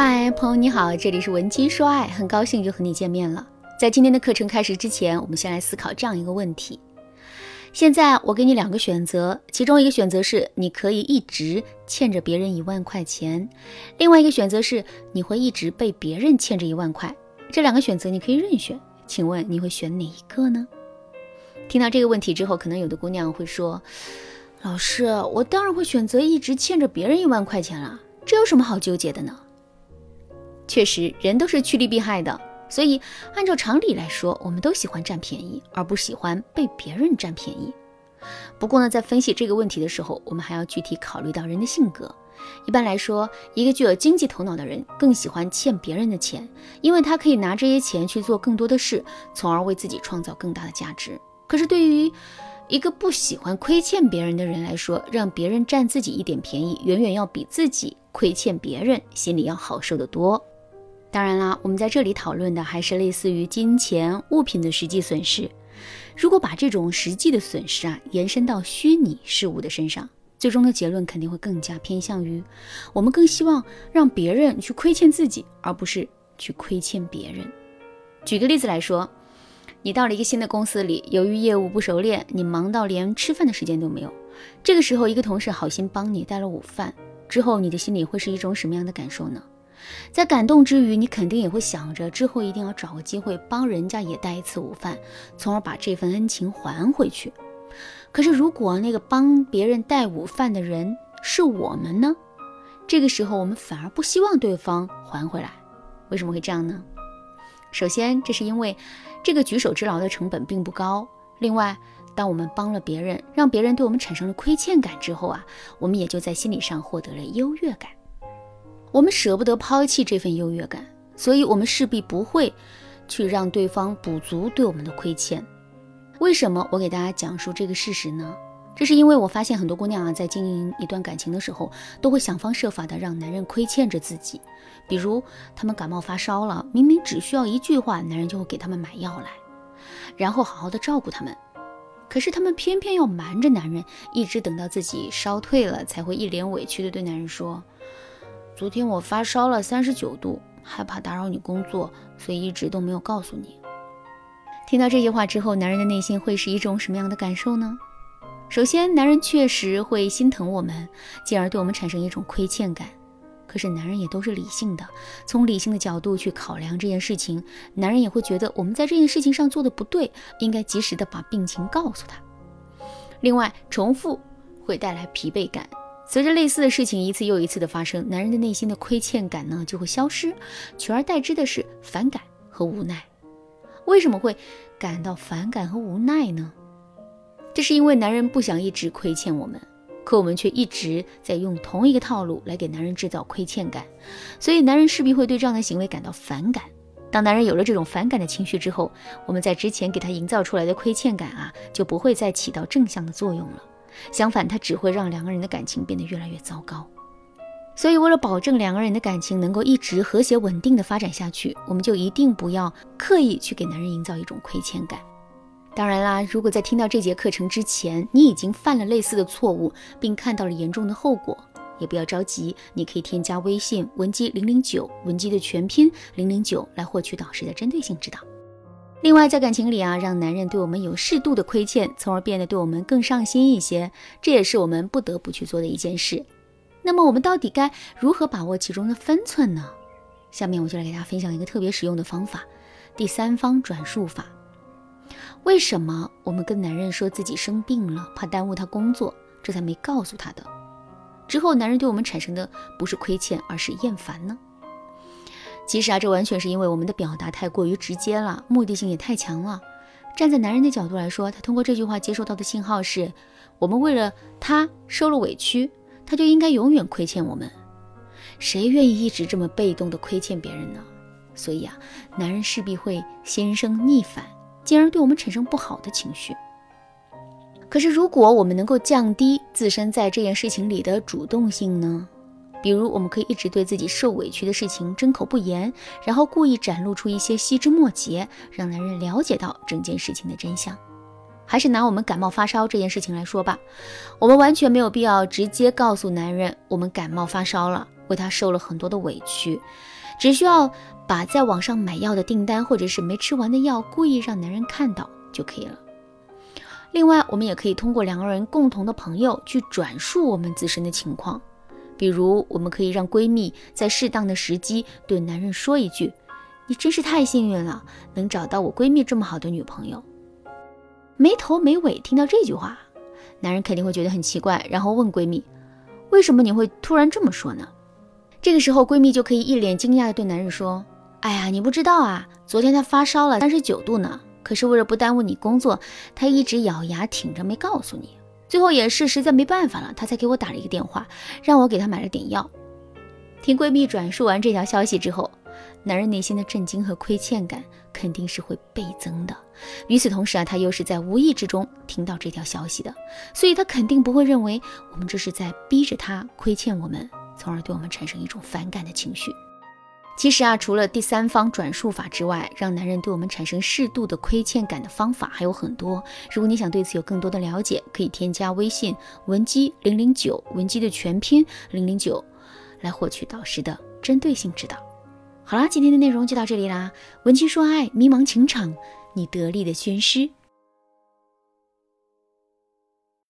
嗨，朋友你好，这里是文姬说爱，很高兴又和你见面了。在今天的课程开始之前，我们先来思考这样一个问题：现在我给你两个选择，其中一个选择是你可以一直欠着别人一万块钱，另外一个选择是你会一直被别人欠着一万块。这两个选择你可以任选，请问你会选哪一个呢？听到这个问题之后，可能有的姑娘会说：“老师，我当然会选择一直欠着别人一万块钱了，这有什么好纠结的呢？”确实，人都是趋利避害的，所以按照常理来说，我们都喜欢占便宜，而不喜欢被别人占便宜。不过呢，在分析这个问题的时候，我们还要具体考虑到人的性格。一般来说，一个具有经济头脑的人更喜欢欠别人的钱，因为他可以拿这些钱去做更多的事，从而为自己创造更大的价值。可是对于一个不喜欢亏欠别人的人来说，让别人占自己一点便宜，远远要比自己亏欠别人心里要好受得多。当然啦，我们在这里讨论的还是类似于金钱物品的实际损失。如果把这种实际的损失啊延伸到虚拟事物的身上，最终的结论肯定会更加偏向于我们更希望让别人去亏欠自己，而不是去亏欠别人。举个例子来说，你到了一个新的公司里，由于业务不熟练，你忙到连吃饭的时间都没有。这个时候，一个同事好心帮你带了午饭，之后你的心里会是一种什么样的感受呢？在感动之余，你肯定也会想着之后一定要找个机会帮人家也带一次午饭，从而把这份恩情还回去。可是，如果那个帮别人带午饭的人是我们呢？这个时候，我们反而不希望对方还回来。为什么会这样呢？首先，这是因为这个举手之劳的成本并不高。另外，当我们帮了别人，让别人对我们产生了亏欠感之后啊，我们也就在心理上获得了优越感。我们舍不得抛弃这份优越感，所以我们势必不会去让对方补足对我们的亏欠。为什么我给大家讲述这个事实呢？这是因为我发现很多姑娘啊，在经营一段感情的时候，都会想方设法的让男人亏欠着自己。比如，她们感冒发烧了，明明只需要一句话，男人就会给他们买药来，然后好好的照顾他们。可是她们偏偏要瞒着男人，一直等到自己烧退了，才会一脸委屈的对男人说。昨天我发烧了三十九度，害怕打扰你工作，所以一直都没有告诉你。听到这句话之后，男人的内心会是一种什么样的感受呢？首先，男人确实会心疼我们，进而对我们产生一种亏欠感。可是，男人也都是理性的，从理性的角度去考量这件事情，男人也会觉得我们在这件事情上做的不对，应该及时的把病情告诉他。另外，重复会带来疲惫感。随着类似的事情一次又一次的发生，男人的内心的亏欠感呢就会消失，取而代之的是反感和无奈。为什么会感到反感和无奈呢？这是因为男人不想一直亏欠我们，可我们却一直在用同一个套路来给男人制造亏欠感，所以男人势必会对这样的行为感到反感。当男人有了这种反感的情绪之后，我们在之前给他营造出来的亏欠感啊就不会再起到正向的作用了。相反，它只会让两个人的感情变得越来越糟糕。所以，为了保证两个人的感情能够一直和谐稳定的发展下去，我们就一定不要刻意去给男人营造一种亏欠感。当然啦，如果在听到这节课程之前，你已经犯了类似的错误，并看到了严重的后果，也不要着急，你可以添加微信文姬零零九，文姬的全拼零零九，来获取导师的针对性指导。另外，在感情里啊，让男人对我们有适度的亏欠，从而变得对我们更上心一些，这也是我们不得不去做的一件事。那么，我们到底该如何把握其中的分寸呢？下面我就来给大家分享一个特别实用的方法——第三方转述法。为什么我们跟男人说自己生病了，怕耽误他工作，这才没告诉他的？之后，男人对我们产生的不是亏欠，而是厌烦呢？其实啊，这完全是因为我们的表达太过于直接了，目的性也太强了。站在男人的角度来说，他通过这句话接收到的信号是：我们为了他受了委屈，他就应该永远亏欠我们。谁愿意一直这么被动的亏欠别人呢？所以啊，男人势必会心生逆反，进而对我们产生不好的情绪。可是，如果我们能够降低自身在这件事情里的主动性呢？比如，我们可以一直对自己受委屈的事情争口不言，然后故意展露出一些细枝末节，让男人了解到整件事情的真相。还是拿我们感冒发烧这件事情来说吧，我们完全没有必要直接告诉男人我们感冒发烧了，为他受了很多的委屈，只需要把在网上买药的订单或者是没吃完的药故意让男人看到就可以了。另外，我们也可以通过两个人共同的朋友去转述我们自身的情况，比如我们可以让闺蜜在适当的时机对男人说一句：“你真是太幸运了，能找到我闺蜜这么好的女朋友。”没头没尾听到这句话，男人肯定会觉得很奇怪，然后问闺蜜：“为什么你会突然这么说呢？”这个时候，闺蜜就可以一脸惊讶地对男人说：“哎呀，你不知道啊，昨天她发烧了三十九度呢。”可是为了不耽误你工作，她一直咬牙挺着没告诉你。最后也是实在没办法了，他才给我打了一个电话，让我给他买了点药。听闺蜜转述完这条消息之后，男人内心的震惊和亏欠感肯定是会倍增的。与此同时啊，他又是在无意之中听到这条消息的，所以他肯定不会认为我们这是在逼着他亏欠我们，从而对我们产生一种反感的情绪。其实啊，除了第三方转述法之外，让男人对我们产生适度的亏欠感的方法还有很多。如果你想对此有更多的了解，可以添加微信文姬零零九，文姬的全拼零零九，来获取导师的针对性指导。好啦，今天的内容就到这里啦。文姬说爱，迷茫情场，你得力的军师。